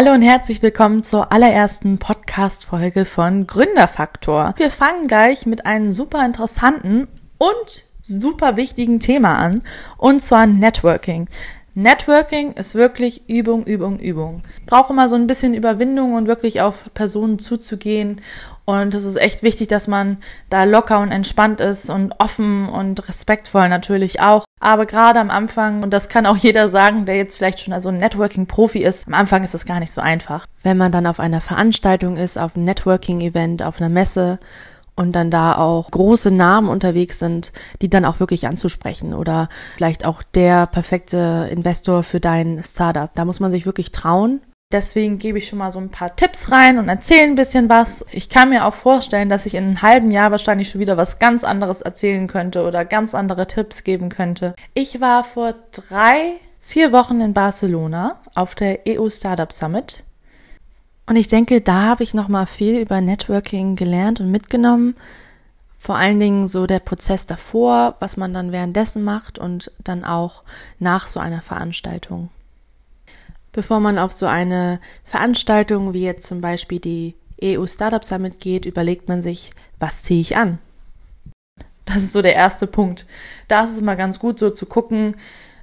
Hallo und herzlich willkommen zur allerersten Podcast-Folge von Gründerfaktor. Wir fangen gleich mit einem super interessanten und super wichtigen Thema an, und zwar Networking. Networking ist wirklich Übung, Übung, Übung. Ich brauche immer so ein bisschen Überwindung und wirklich auf Personen zuzugehen. Und es ist echt wichtig, dass man da locker und entspannt ist und offen und respektvoll natürlich auch. Aber gerade am Anfang, und das kann auch jeder sagen, der jetzt vielleicht schon also ein Networking-Profi ist, am Anfang ist es gar nicht so einfach. Wenn man dann auf einer Veranstaltung ist, auf einem Networking-Event, auf einer Messe und dann da auch große Namen unterwegs sind, die dann auch wirklich anzusprechen oder vielleicht auch der perfekte Investor für dein Startup. Da muss man sich wirklich trauen. Deswegen gebe ich schon mal so ein paar Tipps rein und erzähle ein bisschen was. Ich kann mir auch vorstellen, dass ich in einem halben Jahr wahrscheinlich schon wieder was ganz anderes erzählen könnte oder ganz andere Tipps geben könnte. Ich war vor drei, vier Wochen in Barcelona auf der EU Startup Summit und ich denke, da habe ich noch mal viel über Networking gelernt und mitgenommen. Vor allen Dingen so der Prozess davor, was man dann währenddessen macht und dann auch nach so einer Veranstaltung. Bevor man auf so eine Veranstaltung wie jetzt zum Beispiel die EU Startup Summit geht, überlegt man sich, was ziehe ich an? Das ist so der erste Punkt. Da ist es immer ganz gut, so zu gucken,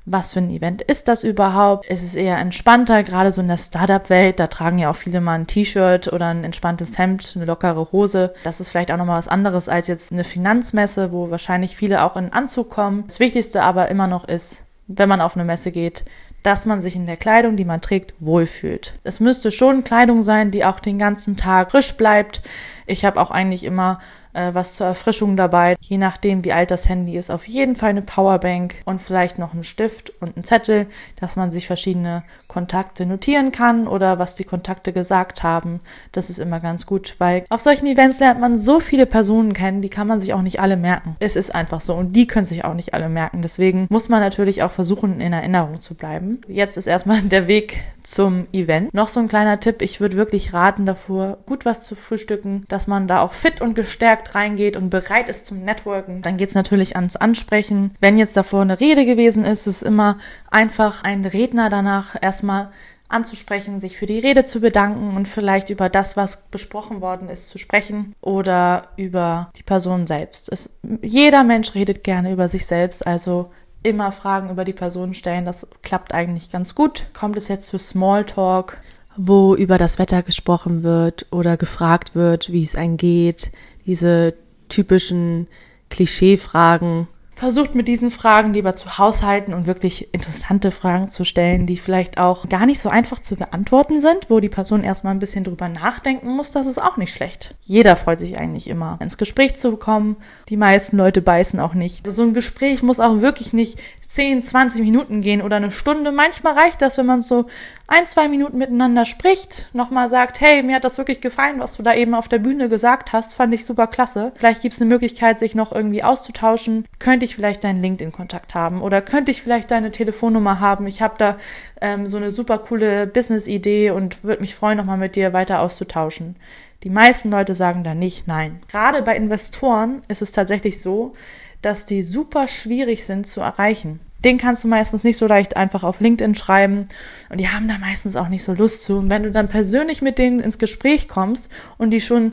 was für ein Event ist das überhaupt? Ist es eher entspannter, gerade so in der Startup-Welt? Da tragen ja auch viele mal ein T-Shirt oder ein entspanntes Hemd, eine lockere Hose. Das ist vielleicht auch nochmal was anderes als jetzt eine Finanzmesse, wo wahrscheinlich viele auch in Anzug kommen. Das Wichtigste aber immer noch ist, wenn man auf eine Messe geht, dass man sich in der Kleidung, die man trägt, wohlfühlt. Es müsste schon Kleidung sein, die auch den ganzen Tag frisch bleibt. Ich habe auch eigentlich immer äh, was zur Erfrischung dabei. Je nachdem, wie alt das Handy ist, auf jeden Fall eine Powerbank und vielleicht noch einen Stift und einen Zettel, dass man sich verschiedene Kontakte notieren kann oder was die Kontakte gesagt haben. Das ist immer ganz gut, weil auf solchen Events lernt man so viele Personen kennen, die kann man sich auch nicht alle merken. Es ist einfach so und die können sich auch nicht alle merken. Deswegen muss man natürlich auch versuchen, in Erinnerung zu bleiben. Jetzt ist erstmal der Weg zum Event. Noch so ein kleiner Tipp, ich würde wirklich raten davor, gut was zu frühstücken, dass man da auch fit und gestärkt reingeht und bereit ist zum Networken, dann geht es natürlich ans Ansprechen. Wenn jetzt davor eine Rede gewesen ist, ist es immer einfach, einen Redner danach erstmal anzusprechen, sich für die Rede zu bedanken und vielleicht über das, was besprochen worden ist, zu sprechen oder über die Person selbst. Es, jeder Mensch redet gerne über sich selbst, also immer Fragen über die Person stellen, das klappt eigentlich ganz gut. Kommt es jetzt zu Smalltalk, wo über das Wetter gesprochen wird oder gefragt wird, wie es einem geht, diese typischen Klischeefragen. Versucht mit diesen Fragen lieber zu haushalten und wirklich interessante Fragen zu stellen, die vielleicht auch gar nicht so einfach zu beantworten sind, wo die Person erstmal ein bisschen drüber nachdenken muss, das ist auch nicht schlecht. Jeder freut sich eigentlich immer, ins Gespräch zu kommen. Die meisten Leute beißen auch nicht. Also so ein Gespräch muss auch wirklich nicht 10, 20 Minuten gehen oder eine Stunde. Manchmal reicht das, wenn man so ein, zwei Minuten miteinander spricht, nochmal sagt, hey, mir hat das wirklich gefallen, was du da eben auf der Bühne gesagt hast, fand ich super klasse. Vielleicht gibt es eine Möglichkeit, sich noch irgendwie auszutauschen. Könnte ich vielleicht deinen LinkedIn-Kontakt haben oder könnte ich vielleicht deine Telefonnummer haben? Ich habe da ähm, so eine super coole Business-Idee und würde mich freuen, nochmal mit dir weiter auszutauschen. Die meisten Leute sagen da nicht nein. Gerade bei Investoren ist es tatsächlich so, dass die super schwierig sind zu erreichen. Den kannst du meistens nicht so leicht einfach auf LinkedIn schreiben und die haben da meistens auch nicht so Lust zu. Und wenn du dann persönlich mit denen ins Gespräch kommst und die schon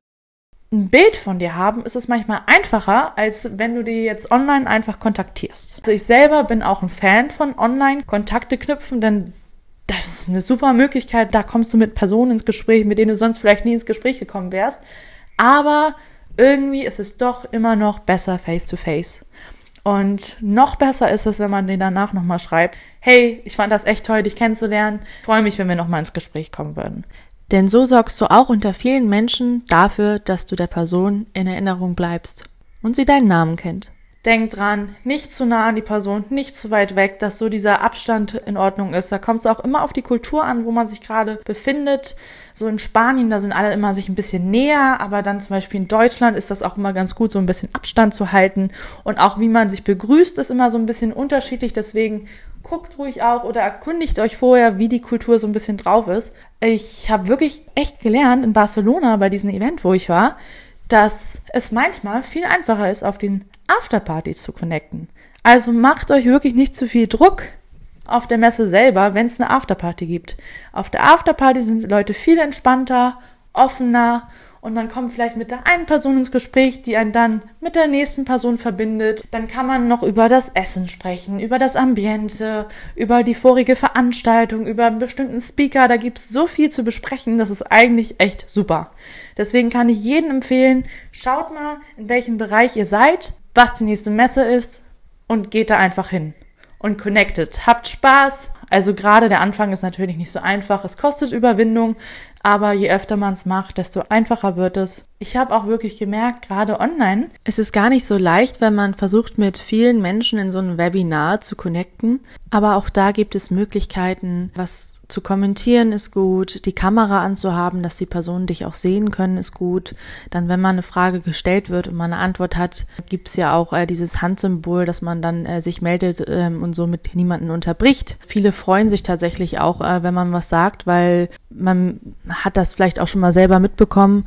ein Bild von dir haben, ist es manchmal einfacher, als wenn du die jetzt online einfach kontaktierst. Also ich selber bin auch ein Fan von online Kontakte knüpfen, denn das ist eine super Möglichkeit. Da kommst du mit Personen ins Gespräch, mit denen du sonst vielleicht nie ins Gespräch gekommen wärst. Aber irgendwie ist es doch immer noch besser face to face. Und noch besser ist es, wenn man den danach nochmal schreibt, hey, ich fand das echt toll, dich kennenzulernen. Ich freue mich, wenn wir nochmal ins Gespräch kommen würden. Denn so sorgst du auch unter vielen Menschen dafür, dass du der Person in Erinnerung bleibst und sie deinen Namen kennt. Denk dran, nicht zu nah an die Person, nicht zu weit weg, dass so dieser Abstand in Ordnung ist. Da kommt es auch immer auf die Kultur an, wo man sich gerade befindet. So in Spanien, da sind alle immer sich ein bisschen näher, aber dann zum Beispiel in Deutschland ist das auch immer ganz gut, so ein bisschen Abstand zu halten. Und auch wie man sich begrüßt, ist immer so ein bisschen unterschiedlich. Deswegen guckt ruhig auch oder erkundigt euch vorher, wie die Kultur so ein bisschen drauf ist. Ich habe wirklich echt gelernt in Barcelona bei diesem Event, wo ich war, dass es manchmal viel einfacher ist, auf den Afterpartys zu connecten. Also macht euch wirklich nicht zu viel Druck. auf der Messe selber, wenn es eine Afterparty gibt. Auf der Afterparty sind Leute viel entspannter, offener und man kommt vielleicht mit der einen Person ins Gespräch, die einen dann mit der nächsten Person verbindet. Dann kann man noch über das Essen sprechen, über das Ambiente, über die vorige Veranstaltung, über einen bestimmten Speaker. Da gibt's so viel zu besprechen, das ist eigentlich echt super. Deswegen kann ich jedem empfehlen, schaut mal, in welchem Bereich ihr seid, was die nächste Messe ist und geht da einfach hin. Und connected. Habt Spaß. Also gerade der Anfang ist natürlich nicht so einfach. Es kostet Überwindung, aber je öfter man es macht, desto einfacher wird es. Ich habe auch wirklich gemerkt, gerade online, es ist gar nicht so leicht, wenn man versucht, mit vielen Menschen in so einem Webinar zu connecten. Aber auch da gibt es Möglichkeiten, was zu kommentieren ist gut, die Kamera anzuhaben, dass die Personen dich auch sehen können, ist gut. Dann, wenn mal eine Frage gestellt wird und man eine Antwort hat, gibt's ja auch äh, dieses Handsymbol, dass man dann äh, sich meldet ähm, und somit niemanden unterbricht. Viele freuen sich tatsächlich auch, äh, wenn man was sagt, weil man hat das vielleicht auch schon mal selber mitbekommen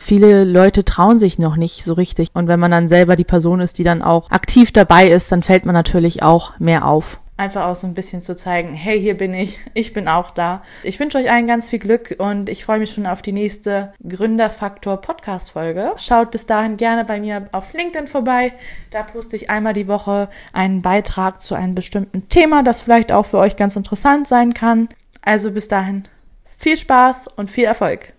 viele Leute trauen sich noch nicht so richtig. Und wenn man dann selber die Person ist, die dann auch aktiv dabei ist, dann fällt man natürlich auch mehr auf. Einfach auch so ein bisschen zu zeigen, hey, hier bin ich, ich bin auch da. Ich wünsche euch allen ganz viel Glück und ich freue mich schon auf die nächste Gründerfaktor Podcast Folge. Schaut bis dahin gerne bei mir auf LinkedIn vorbei. Da poste ich einmal die Woche einen Beitrag zu einem bestimmten Thema, das vielleicht auch für euch ganz interessant sein kann. Also bis dahin viel Spaß und viel Erfolg.